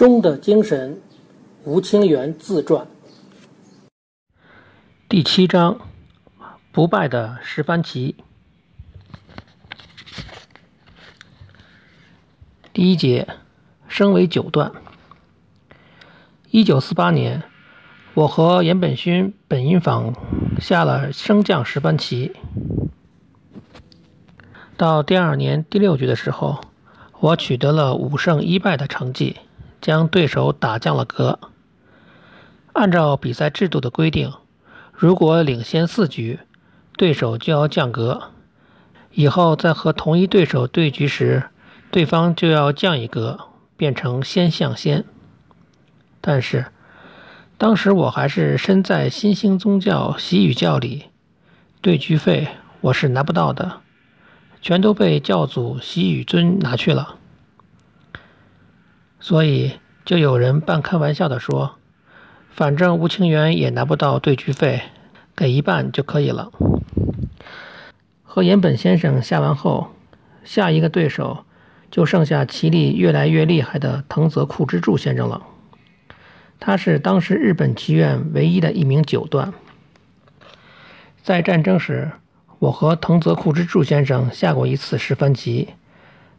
中的精神，吴清源自传，第七章：不败的十番棋。第一节，升为九段。一九四八年，我和岩本勋本因坊下了升降十番棋。到第二年第六局的时候，我取得了五胜一败的成绩，将对手打降了格。按照比赛制度的规定，如果领先四局，对手就要降格，以后在和同一对手对局时，对方就要降一格，变成先象先。但是当时我还是身在新兴宗教习语教里，对局费我是拿不到的。全都被教主习雨尊拿去了，所以就有人半开玩笑的说：“反正吴清源也拿不到对局费，给一半就可以了。”和岩本先生下完后，下一个对手就剩下棋力越来越厉害的藤泽库之助先生了。他是当时日本棋院唯一的一名九段，在战争时。我和藤泽库之助先生下过一次十番棋，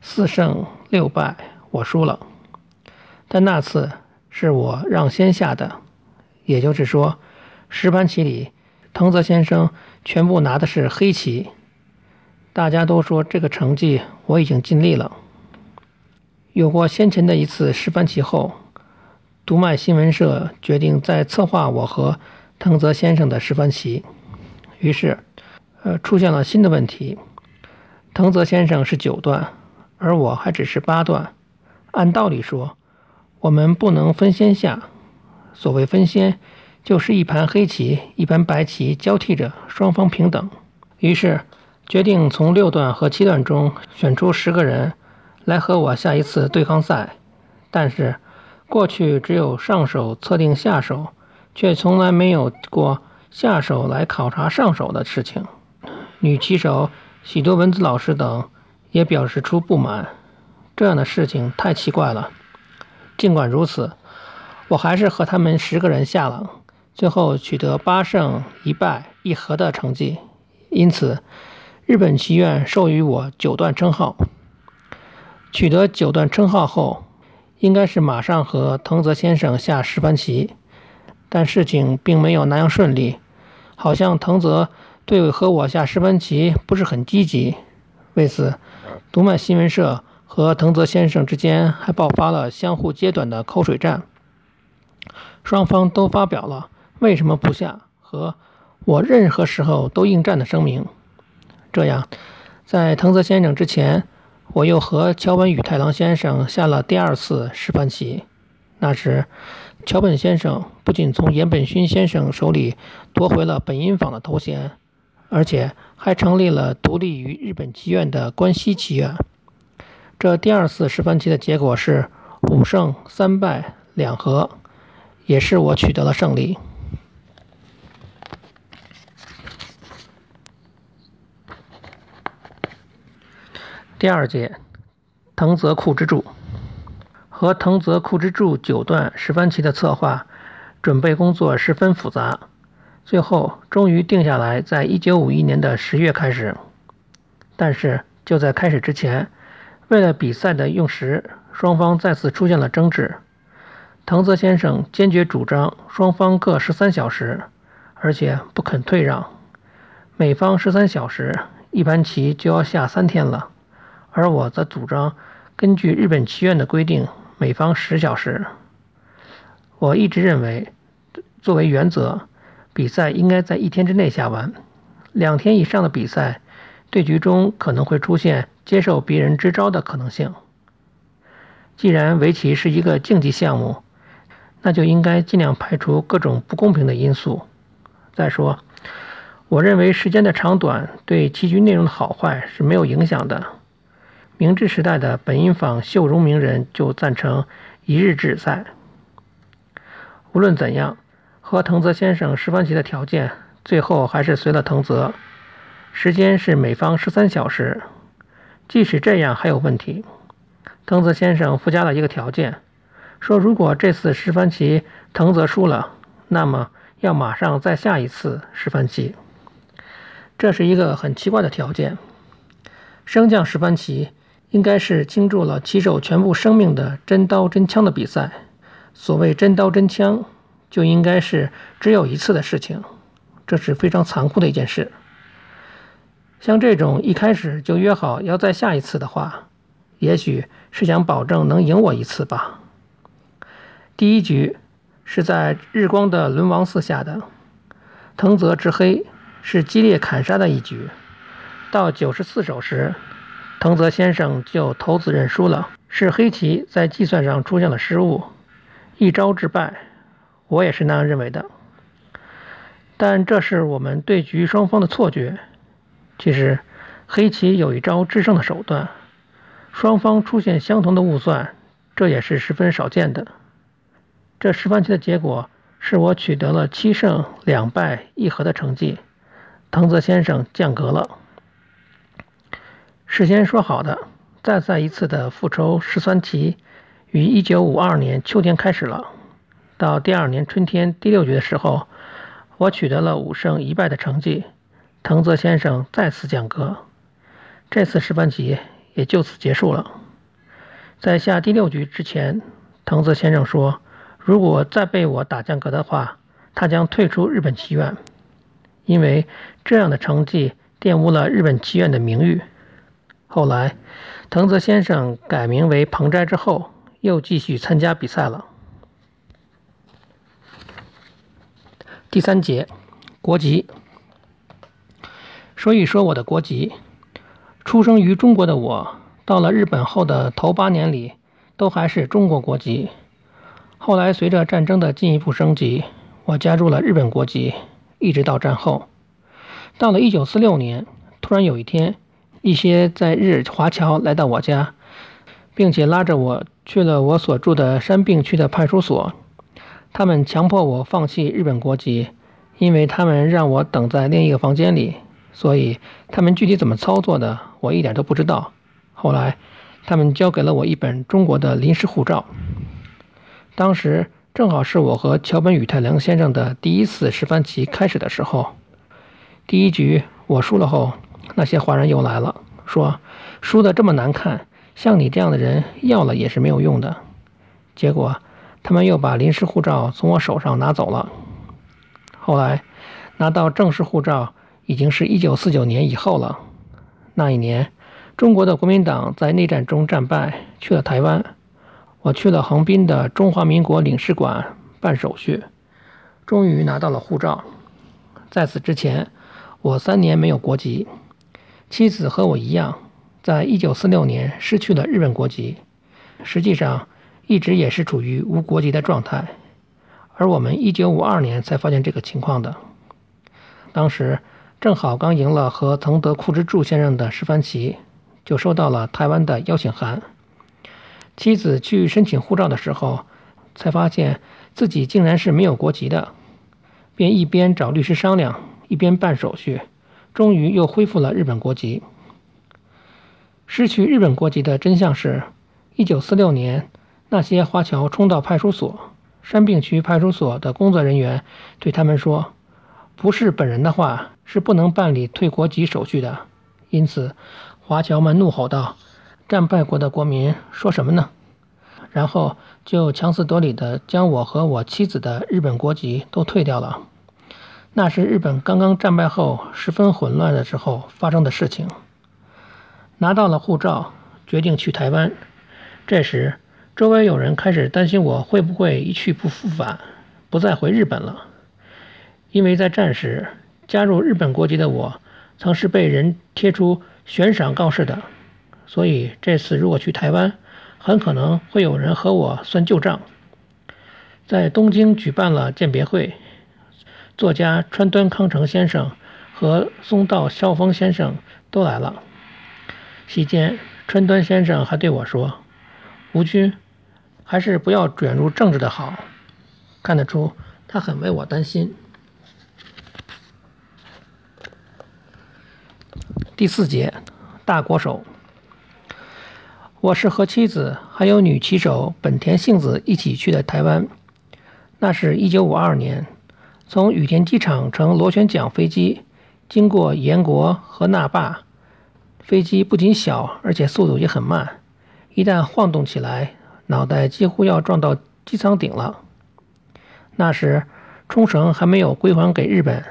四胜六败，我输了。但那次是我让先下的，也就是说，十番棋里，藤泽先生全部拿的是黑棋。大家都说这个成绩我已经尽力了。有过先前的一次十番棋后，读卖新闻社决定再策划我和藤泽先生的十番棋，于是。呃，出现了新的问题。藤泽先生是九段，而我还只是八段。按道理说，我们不能分先下。所谓分先，就是一盘黑棋，一盘白棋交替着，双方平等。于是决定从六段和七段中选出十个人来和我下一次对抗赛。但是过去只有上手测定下手，却从来没有过下手来考察上手的事情。女棋手许多文子老师等也表示出不满，这样的事情太奇怪了。尽管如此，我还是和他们十个人下了，最后取得八胜一败一和的成绩。因此，日本棋院授予我九段称号。取得九段称号后，应该是马上和藤泽先生下十番棋，但事情并没有那样顺利，好像藤泽。对和我下十番棋不是很积极，为此，读卖新闻社和藤泽先生之间还爆发了相互揭短的口水战。双方都发表了为什么不下和我任何时候都应战的声明。这样，在藤泽先生之前，我又和桥本宇太郎先生下了第二次示范棋。那时，桥本先生不仅从岩本勋先生手里夺回了本因坊的头衔。而且还成立了独立于日本棋院的关西棋院。这第二次十番棋的结果是五胜三败两和，也是我取得了胜利。第二节，藤泽库之助和藤泽库之助九段十番棋的策划准备工作十分复杂。最后终于定下来，在一九五一年的十月开始。但是就在开始之前，为了比赛的用时，双方再次出现了争执。藤泽先生坚决主张双方各十三小时，而且不肯退让。每方十三小时，一盘棋就要下三天了。而我则主张根据日本棋院的规定，每方十小时。我一直认为，作为原则。比赛应该在一天之内下完，两天以上的比赛，对局中可能会出现接受别人支招的可能性。既然围棋是一个竞技项目，那就应该尽量排除各种不公平的因素。再说，我认为时间的长短对棋局内容的好坏是没有影响的。明治时代的本因坊秀荣名人就赞成一日制赛。无论怎样。和藤泽先生十番棋的条件，最后还是随了藤泽。时间是每方十三小时。即使这样还有问题，藤泽先生附加了一个条件：说如果这次十番棋藤泽输了，那么要马上再下一次十番棋。这是一个很奇怪的条件。升降十番棋应该是倾注了棋手全部生命的真刀真枪的比赛。所谓真刀真枪，就应该是只有一次的事情。这是非常残酷的一件事。像这种一开始就约好要再下一次的话，也许是想保证能赢我一次吧。第一局是在日光的轮王寺下的，藤泽之黑是激烈砍杀的一局。到九十四手时，藤泽先生就投子认输了，是黑棋在计算上出现了失误，一招致败。我也是那样认为的。但这是我们对局双方的错觉。其实，黑棋有一招制胜的手段，双方出现相同的误算，这也是十分少见的。这示范棋的结果是我取得了七胜两败一和的成绩，藤泽先生降格了。事先说好的再赛一次的复仇十三棋，于一九五二年秋天开始了。到第二年春天第六局的时候，我取得了五胜一败的成绩，藤泽先生再次降格，这次示范棋也就此结束了。在下第六局之前，藤泽先生说。如果再被我打降格的话，他将退出日本棋院，因为这样的成绩玷污了日本棋院的名誉。后来，藤泽先生改名为彭斋之后，又继续参加比赛了。第三节，国籍。说一说我的国籍。出生于中国的我，到了日本后的头八年里，都还是中国国籍。后来，随着战争的进一步升级，我加入了日本国籍，一直到战后。到了1946年，突然有一天，一些在日华侨来到我家，并且拉着我去了我所住的山病区的派出所。他们强迫我放弃日本国籍，因为他们让我等在另一个房间里。所以，他们具体怎么操作的，我一点都不知道。后来，他们交给了我一本中国的临时护照。当时正好是我和桥本宇太郎先生的第一次示范棋开始的时候。第一局我输了后，那些华人又来了，说输得这么难看，像你这样的人要了也是没有用的。结果他们又把临时护照从我手上拿走了。后来拿到正式护照已经是一九四九年以后了。那一年，中国的国民党在内战中战败，去了台湾。我去了横滨的中华民国领事馆办手续，终于拿到了护照。在此之前，我三年没有国籍。妻子和我一样，在一九四六年失去了日本国籍，实际上一直也是处于无国籍的状态。而我们一九五二年才发现这个情况的。当时正好刚赢了和藤德库之助先生的示范棋，就收到了台湾的邀请函。妻子去申请护照的时候，才发现自己竟然是没有国籍的，便一边找律师商量，一边办手续，终于又恢复了日本国籍。失去日本国籍的真相是：一九四六年，那些华侨冲到派出所，山病区派出所的工作人员对他们说：“不是本人的话，是不能办理退国籍手续的。”因此，华侨们怒吼道。战败国的国民说什么呢？然后就强词夺理地将我和我妻子的日本国籍都退掉了。那是日本刚刚战败后十分混乱的时候发生的事情。拿到了护照，决定去台湾。这时，周围有人开始担心我会不会一去不复返，不再回日本了。因为在战时加入日本国籍的我，曾是被人贴出悬赏告示的。所以这次如果去台湾，很可能会有人和我算旧账。在东京举办了鉴别会，作家川端康成先生和松道孝峰先生都来了。席间，川端先生还对我说：“吴军，还是不要卷入政治的好。”看得出他很为我担心。第四节，大国手。我是和妻子还有女棋手本田幸子一起去的台湾。那是一九五二年，从羽田机场乘螺旋桨飞机经过岩国和那霸，飞机不仅小，而且速度也很慢。一旦晃动起来，脑袋几乎要撞到机舱顶了。那时，冲绳还没有归还给日本，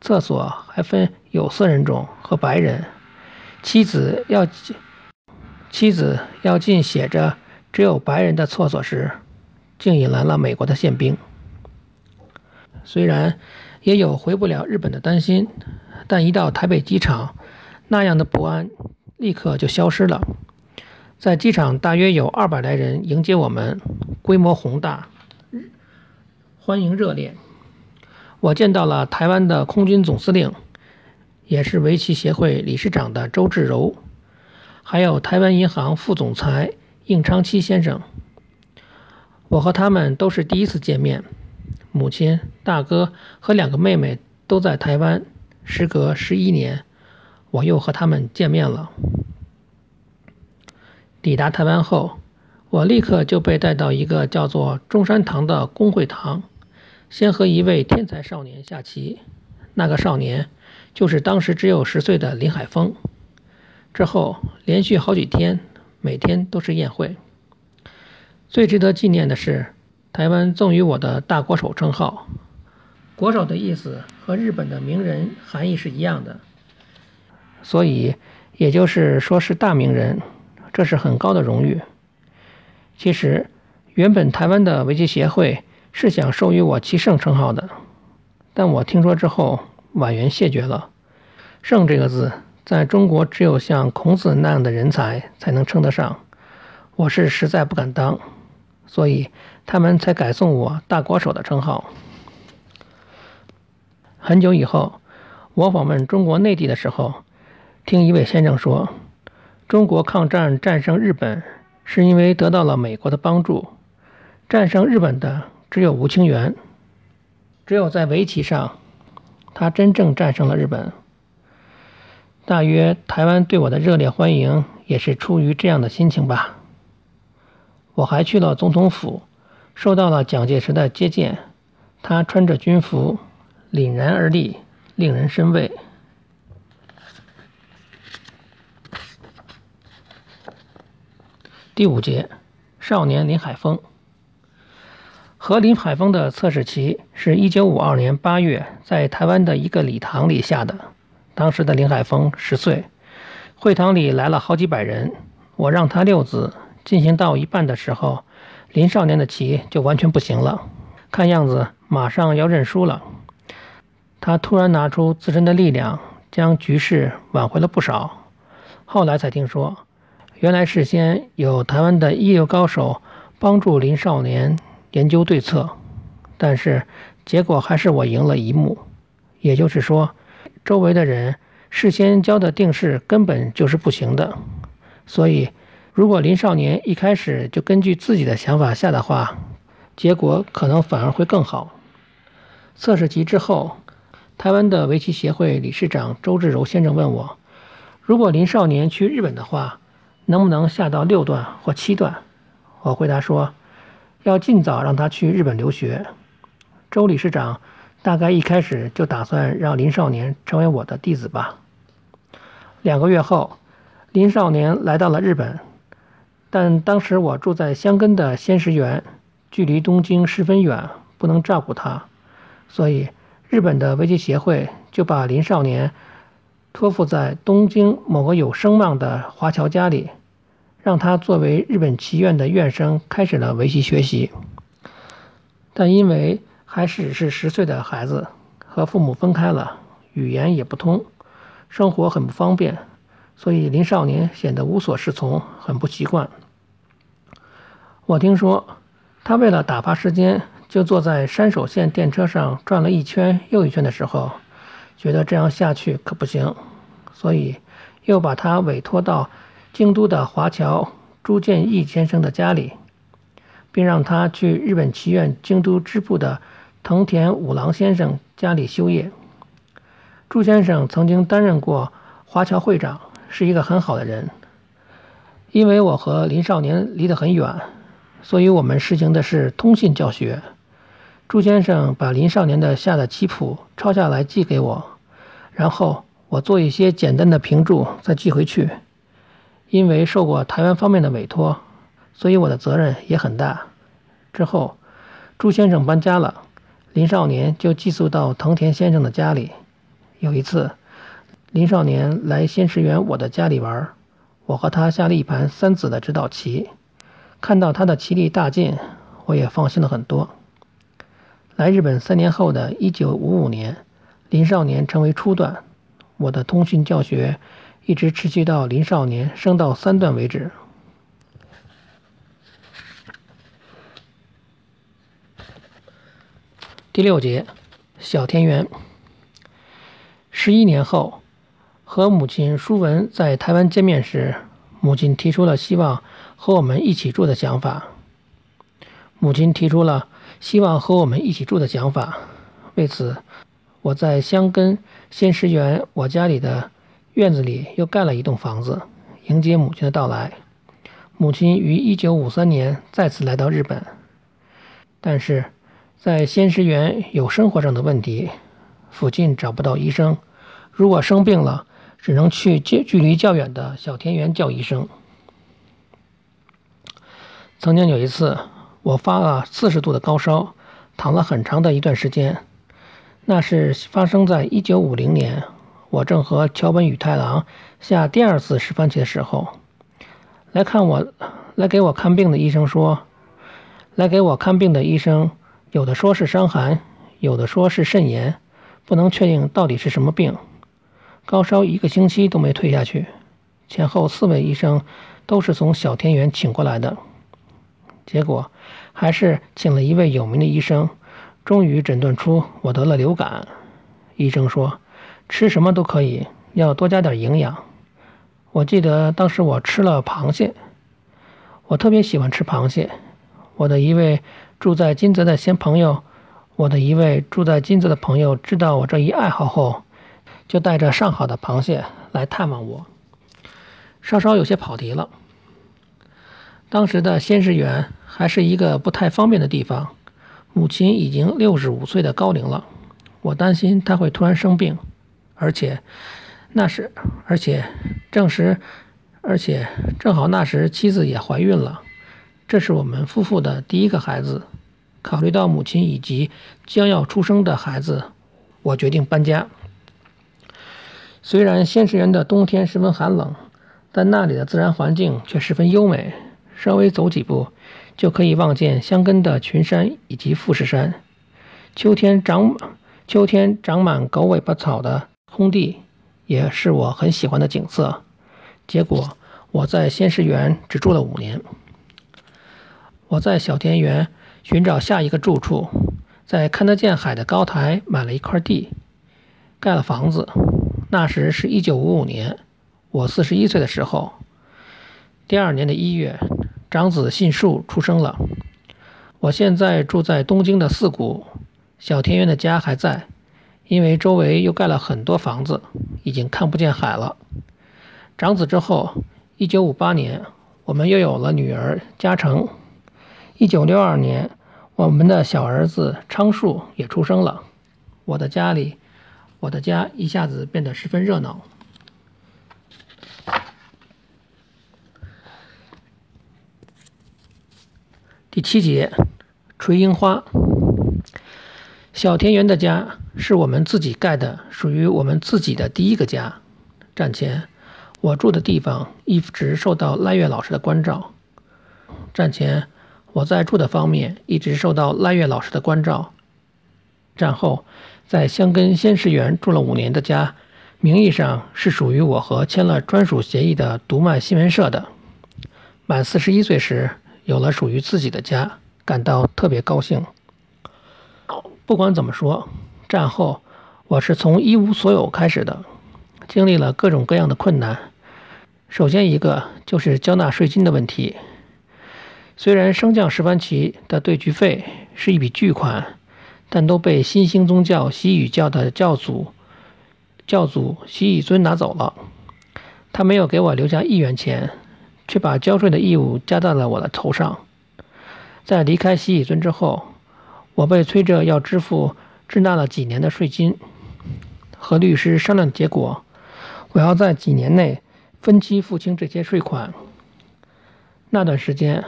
厕所还分有色人种和白人。妻子要妻子要进写着只有白人的厕所时，竟引来了美国的宪兵。虽然也有回不了日本的担心，但一到台北机场，那样的不安立刻就消失了。在机场，大约有二百来人迎接我们，规模宏大，欢迎热烈。我见到了台湾的空军总司令，也是围棋协会理事长的周志柔，还有台湾银行副总裁应昌期先生。我和他们都是第一次见面，母亲、大哥和两个妹妹都在台湾。时隔十一年，我又和他们见面了。抵达台湾后，我立刻就被带到一个叫做中山堂的公会堂，先和一位天才少年下棋。那个少年就是当时只有十岁的林海峰。之后连续好几天，每天都是宴会。最值得纪念的是，台湾赠予我的大国手称号。国手的意思和日本的名人含义是一样的，所以也就是说是大名人。这是很高的荣誉。其实，原本台湾的围棋协会是想授予我棋圣称号的，但我听说之后婉言谢绝了。圣这个字，在中国只有像孔子那样的人才才能称得上，我是实在不敢当，所以他们才改送我大国手的称号。很久以后，我访问中国内地的时候，听一位先生说。中国抗战战胜日本，是因为得到了美国的帮助。战胜日本的只有吴清源，只有在围棋上，他真正战胜了日本。大约台湾对我的热烈欢迎，也是出于这样的心情吧。我还去了总统府，受到了蒋介石的接见。他穿着军服，凛然而立，令人生畏。第五节，少年林海峰和林海峰的测试棋是一九五二年八月在台湾的一个礼堂里下的。当时的林海峰十岁，会堂里来了好几百人。我让他六子，进行到一半的时候，林少年的棋就完全不行了，看样子马上要认输了。他突然拿出自身的力量，将局势挽回了不少。后来才听说。原来事先有台湾的一流高手帮助林少年研究对策，但是结果还是我赢了一目。也就是说，周围的人事先教的定式根本就是不行的。所以，如果林少年一开始就根据自己的想法下的话，结果可能反而会更好。测试集之后，台湾的围棋协会理事长周志柔先生问我：如果林少年去日本的话，能不能下到六段或七段？我回答说，要尽早让他去日本留学。周理事长大概一开始就打算让林少年成为我的弟子吧。两个月后，林少年来到了日本，但当时我住在香根的仙石园，距离东京十分远，不能照顾他，所以日本的围棋协会就把林少年托付在东京某个有声望的华侨家里。让他作为日本棋院的院生开始了围棋学习，但因为还只是十岁的孩子，和父母分开了，语言也不通，生活很不方便，所以林少年显得无所适从，很不习惯。我听说他为了打发时间，就坐在山手线电车上转了一圈又一圈的时候，觉得这样下去可不行，所以又把他委托到。京都的华侨朱建义先生的家里，并让他去日本棋院京都支部的藤田五郎先生家里修业。朱先生曾经担任过华侨会长，是一个很好的人。因为我和林少年离得很远，所以我们实行的是通信教学。朱先生把林少年的下的棋谱抄下来寄给我，然后我做一些简单的评注再寄回去。因为受过台湾方面的委托，所以我的责任也很大。之后，朱先生搬家了，林少年就寄宿到藤田先生的家里。有一次，林少年来仙石园我的家里玩。我和他下了一盘三子的指导棋，看到他的棋力大进，我也放心了很多。来日本三年后的一九五五年，林少年成为初段，我的通讯教学一直持续到林少年升到三段为止。第六节，小田园。十一年后。和母亲舒文在台湾见面时，母亲提出了希望和我们一起住的想法。母亲提出了希望和我们一起住的想法。为此，我在香根仙石园我家里的院子里又盖了一栋房子，迎接母亲的到来。母亲于1953年再次来到日本，但是在仙石园有生活上的问题，附近找不到医生，如果生病了。只能去距距离较远的小田园叫医生。曾经有一次，我发了四十度的高烧，躺了很长的一段时间。那是发生在一九五零年，我正和桥本宇太郎下第二次十番棋的时候。来看我，来给我看病的医生说，来给我看病的医生，有的说是伤寒，有的说是肾炎，不能确定到底是什么病。高烧一个星期都没退下去，前后四位医生都是从小田园请过来的，结果还是请了一位有名的医生，终于诊断出我得了流感。医生说吃什么都可以，要多加点营养。我记得当时我吃了螃蟹，我特别喜欢吃螃蟹。我的一位住在金泽的新朋友，我的一位住在金泽的朋友知道我这一爱好后。就带着上好的螃蟹来探望我，稍稍有些跑题了。当时的仙石园还是一个不太方便的地方，母亲已经六十五岁的高龄了，我担心她会突然生病，而且那时，而且正时，而且正好那时妻子也怀孕了，这是我们夫妇的第一个孩子。考虑到母亲以及将要出生的孩子，我决定搬家。虽然仙石园的冬天十分寒冷，但那里的自然环境却十分优美。稍微走几步，就可以望见箱根的群山以及富士山。秋天长秋天长满狗尾巴草的空地，也是我很喜欢的景色。结果我在仙石园只住了五年。我在小田园寻找下一个住处，在看得见海的高台买了一块地，盖了房子。那时是一九五五年，我四十一岁的时候。第二年的一月，长子信树出生了。我现在住在东京的四谷，小田园的家还在，因为周围又盖了很多房子，已经看不见海了。长子之后，一九五八年，我们又有了女儿嘉诚。一九六二年，我们的小儿子昌树也出生了。我的家里。我的家一下子变得十分热闹。第七节，垂樱花。小田园的家是我们自己盖的，属于我们自己的第一个家。战前，我住的地方一直受到赖月老师的关照。战前，我在住的方面一直受到赖月老师的关照。战后。在香根仙石园住了五年的家，名义上是属于我和签了专属协议的读卖新闻社的。满四十一岁时，有了属于自己的家，感到特别高兴。不管怎么说，战后我是从一无所有开始的，经历了各种各样的困难。首先一个就是交纳税金的问题。虽然升降十番旗的对局费是一笔巨款。但都被新兴宗教西语教的教祖教祖西语尊拿走了，他没有给我留下一元钱，却把交税的义务加到了我的头上。在离开西乙尊之后，我被催着要支付滞纳了几年的税金。和律师商量结果，我要在几年内分期付清这些税款。那段时间，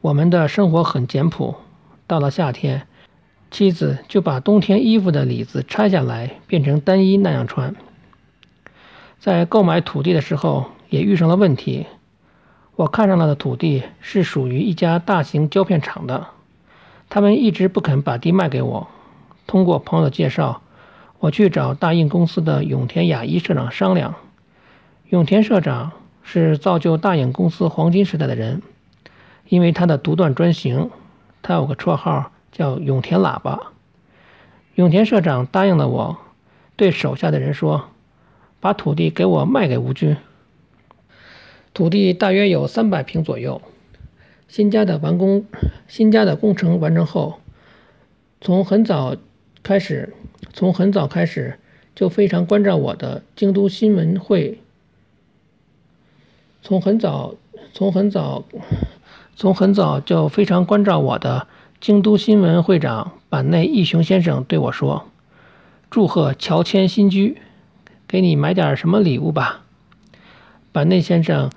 我们的生活很简朴。到了夏天，妻子就把冬天衣服的里子拆下来，变成单衣那样穿。在购买土地的时候，也遇上了问题。我看上了的土地是属于一家大型胶片厂的，他们一直不肯把地卖给我。通过朋友的介绍，我去找大印公司的永田雅一社长商量。永田社长是造就大影公司黄金时代的人，因为他的独断专行，他有个绰号叫“永田喇叭”。永田社长答应了我，对手下的人说。把土地给我卖给吴军。土地大约有三百平左右。新家的完工，新家的工程完成后，从很早开始，从很早开始就非常关照我的京都新闻会。从很早，从很早，从很早就非常关照我的京都新闻会长坂内义雄先生对我说：“祝贺乔迁新居。”给你买点什么礼物吧。板内先生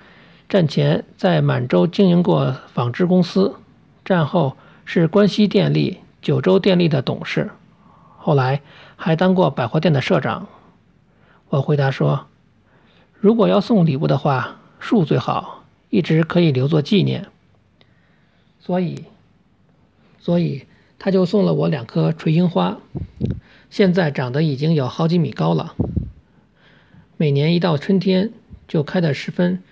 战前在满洲经营过纺织公司，战后是关西电力、九州电力的董事，后来还当过百货店的社长。我回答说：“如果要送礼物的话，树最好，一直可以留作纪念。”所以，所以他就送了我两棵垂樱花，现在长得已经有好几米高了。每年一到春天，就开的十分，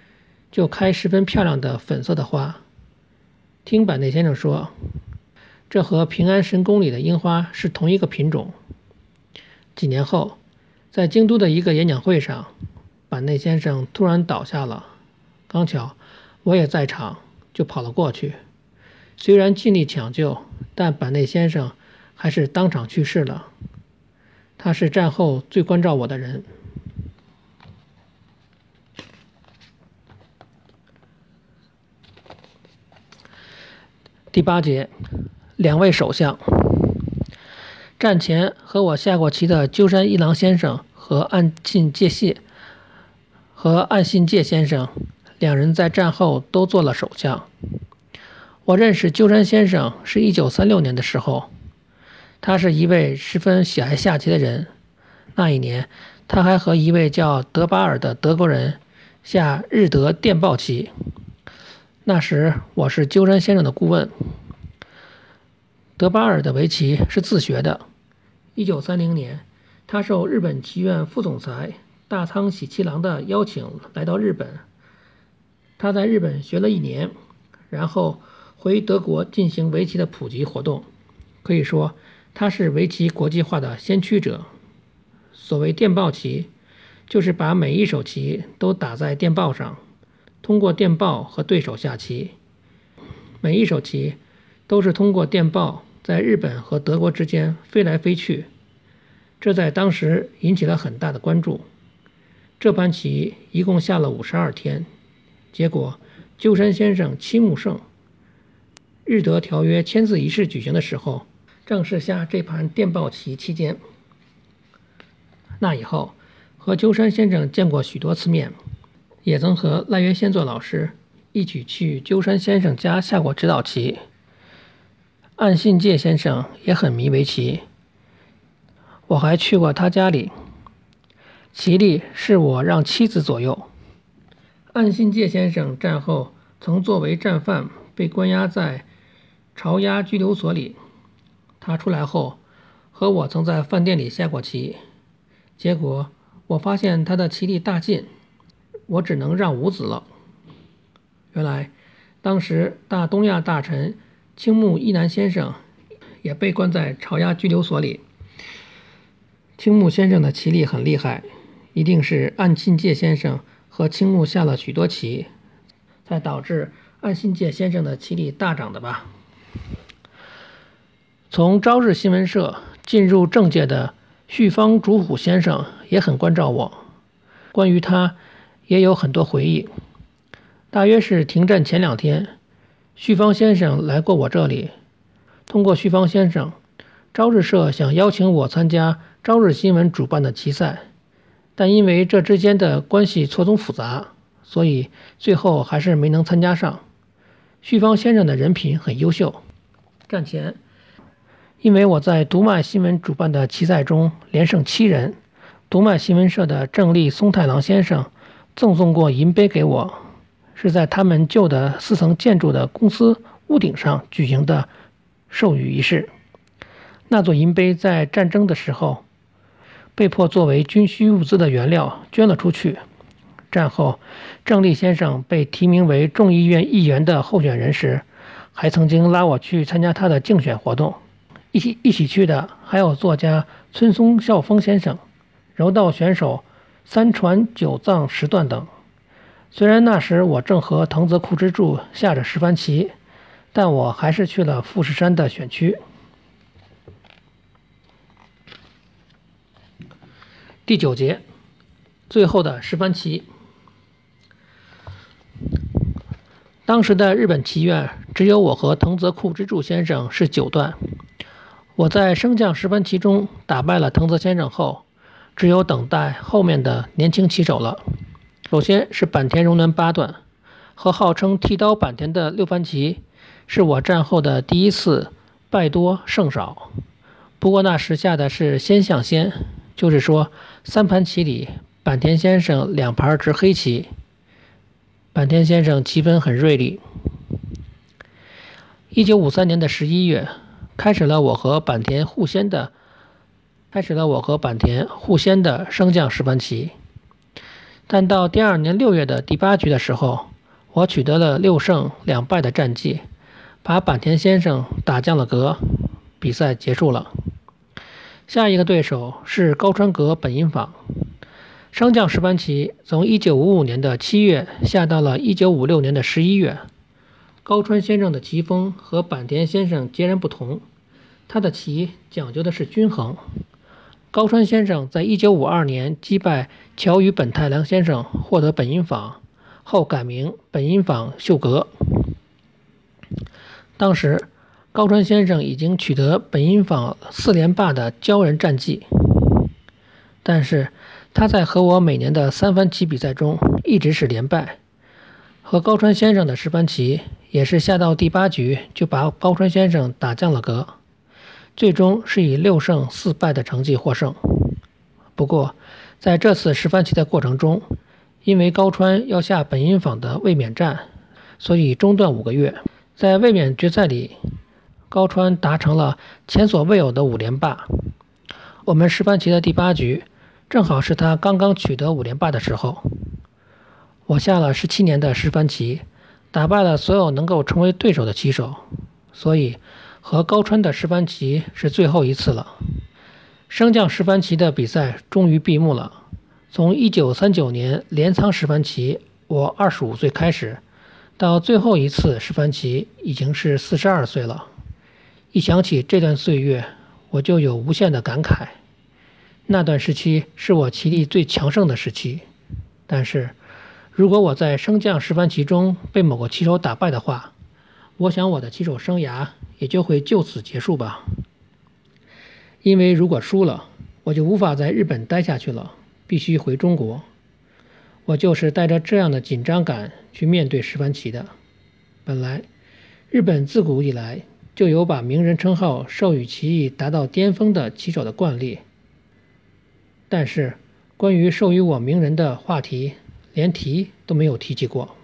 就开十分漂亮的粉色的花。听板内先生说，这和平安神宫里的樱花是同一个品种。几年后，在京都的一个演讲会上，板内先生突然倒下了。刚巧我也在场，就跑了过去。虽然尽力抢救，但板内先生还是当场去世了。他是战后最关照我的人。第八节，两位首相。战前和我下过棋的鸠山一郎先生和岸信介谢和岸信介先生，两人在战后都做了首相。我认识鸠山先生是一九三六年的时候，他是一位十分喜爱下棋的人。那一年，他还和一位叫德巴尔的德国人下日德电报棋。那时我是鸠山先生的顾问。德巴尔的围棋是自学的。一九三零年，他受日本棋院副总裁大仓喜七郎的邀请来到日本。他在日本学了一年，然后回德国进行围棋的普及活动。可以说，他是围棋国际化的先驱者。所谓电报棋，就是把每一手棋都打在电报上。通过电报和对手下棋，每一手棋都是通过电报在日本和德国之间飞来飞去，这在当时引起了很大的关注。这盘棋一共下了五十二天，结果鸠山先生七目胜。日德条约签字仪式举行的时候，正是下这盘电报棋期间。那以后和鸠山先生见过许多次面。也曾和赖约先作老师一起去鸠山先生家下过指导棋。岸信介先生也很迷围棋，我还去过他家里。棋力是我让妻子左右。岸信介先生战后曾作为战犯被关押在朝押拘留所里，他出来后和我曾在饭店里下过棋，结果我发现他的棋力大进。我只能让五子了。原来，当时大东亚大臣青木一男先生也被关在朝押拘留所里。青木先生的棋力很厉害，一定是岸信介先生和青木下了许多棋，才导致岸信介先生的棋力大涨的吧。从朝日新闻社进入政界的旭方竹虎先生也很关照我，关于他。也有很多回忆。大约是停战前两天，旭芳先生来过我这里。通过旭芳先生，朝日社想邀请我参加朝日新闻主办的棋赛，但因为这之间的关系错综复杂，所以最后还是没能参加上。旭芳先生的人品很优秀。战前，因为我在读卖新闻主办的棋赛中连胜七人，读卖新闻社的正立松太郎先生赠送过银杯给我，是在他们旧的四层建筑的公司屋顶上举行的。授予仪式，那座银杯在战争的时候被迫作为军需物资的原料捐了出去。战后，郑立先生被提名为众议院议员的候选人时，还曾经拉我去参加他的竞选活动。一起一起去的还有作家村松孝丰先生、柔道选手三传九藏十段等。虽然那时我正和藤泽库之助下着十番棋。但我还是去了富士山的选区。第九节，最后的十番棋。当时的日本棋院只有我和藤泽库之助先生是九段。我在升降十番棋中打败了藤泽先生后，只有等待后面的年轻棋手了。首先是坂田荣男八段，和号称剃刀坂田的六番棋。是我战后的第一次败多胜少，不过那时下的是先象先，就是说三盘棋里坂田先生两盘执黑棋。坂田先生棋风很锐利。一九五三年的十一月，开始了我和坂田互先的，开始了我和坂田互先的升降十盘棋。但到第二年六月的第八局的时候，我取得了六胜两败的战绩。把坂田先生打降了格，比赛结束了。下一个对手是高川阁本因坊。升降十番棋从一九五五年的七月下到了一九五六年的十一月。高川先生的棋风和坂田先生截然不同，他的棋讲究的是均衡。高川先生在1952年击败桥与本太郎先生，获得本因坊，后改名本因坊秀格。当时，高川先生已经取得本因坊四连霸的骄人战绩，但是他在和我每年的三番棋比赛中一直是连败。和高川先生的十番棋也是下到第八局就把高川先生打降了格，最终是以六胜四败的成绩获胜。不过，在这次十番棋的过程中，因为高川要下本因坊的卫冕战，所以中断五个月。在卫冕决赛里，高川达成了前所未有的五连霸。我们十番棋的第八局，正好是他刚刚取得五连霸的时候。我下了十七年的十番棋，打败了所有能够成为对手的棋手，所以和高川的十番棋是最后一次了。升降十番棋的比赛终于闭幕了。从一九三九年镰仓十番棋，我二十五岁开始。到最后一次十番棋已经是四十二岁了，一想起这段岁月，我就有无限的感慨。那段时期是我棋力最强盛的时期，但是如果我在升降十番棋中被某个棋手打败的话，我想我的棋手生涯也就会就此结束吧。因为如果输了，我就无法在日本待下去了，必须回中国。我就是带着这样的紧张感去面对十番棋的。本来，日本自古以来就有把名人称号授予棋艺达到巅峰的棋手的惯例，但是关于授予我名人的话题，连提都没有提及过。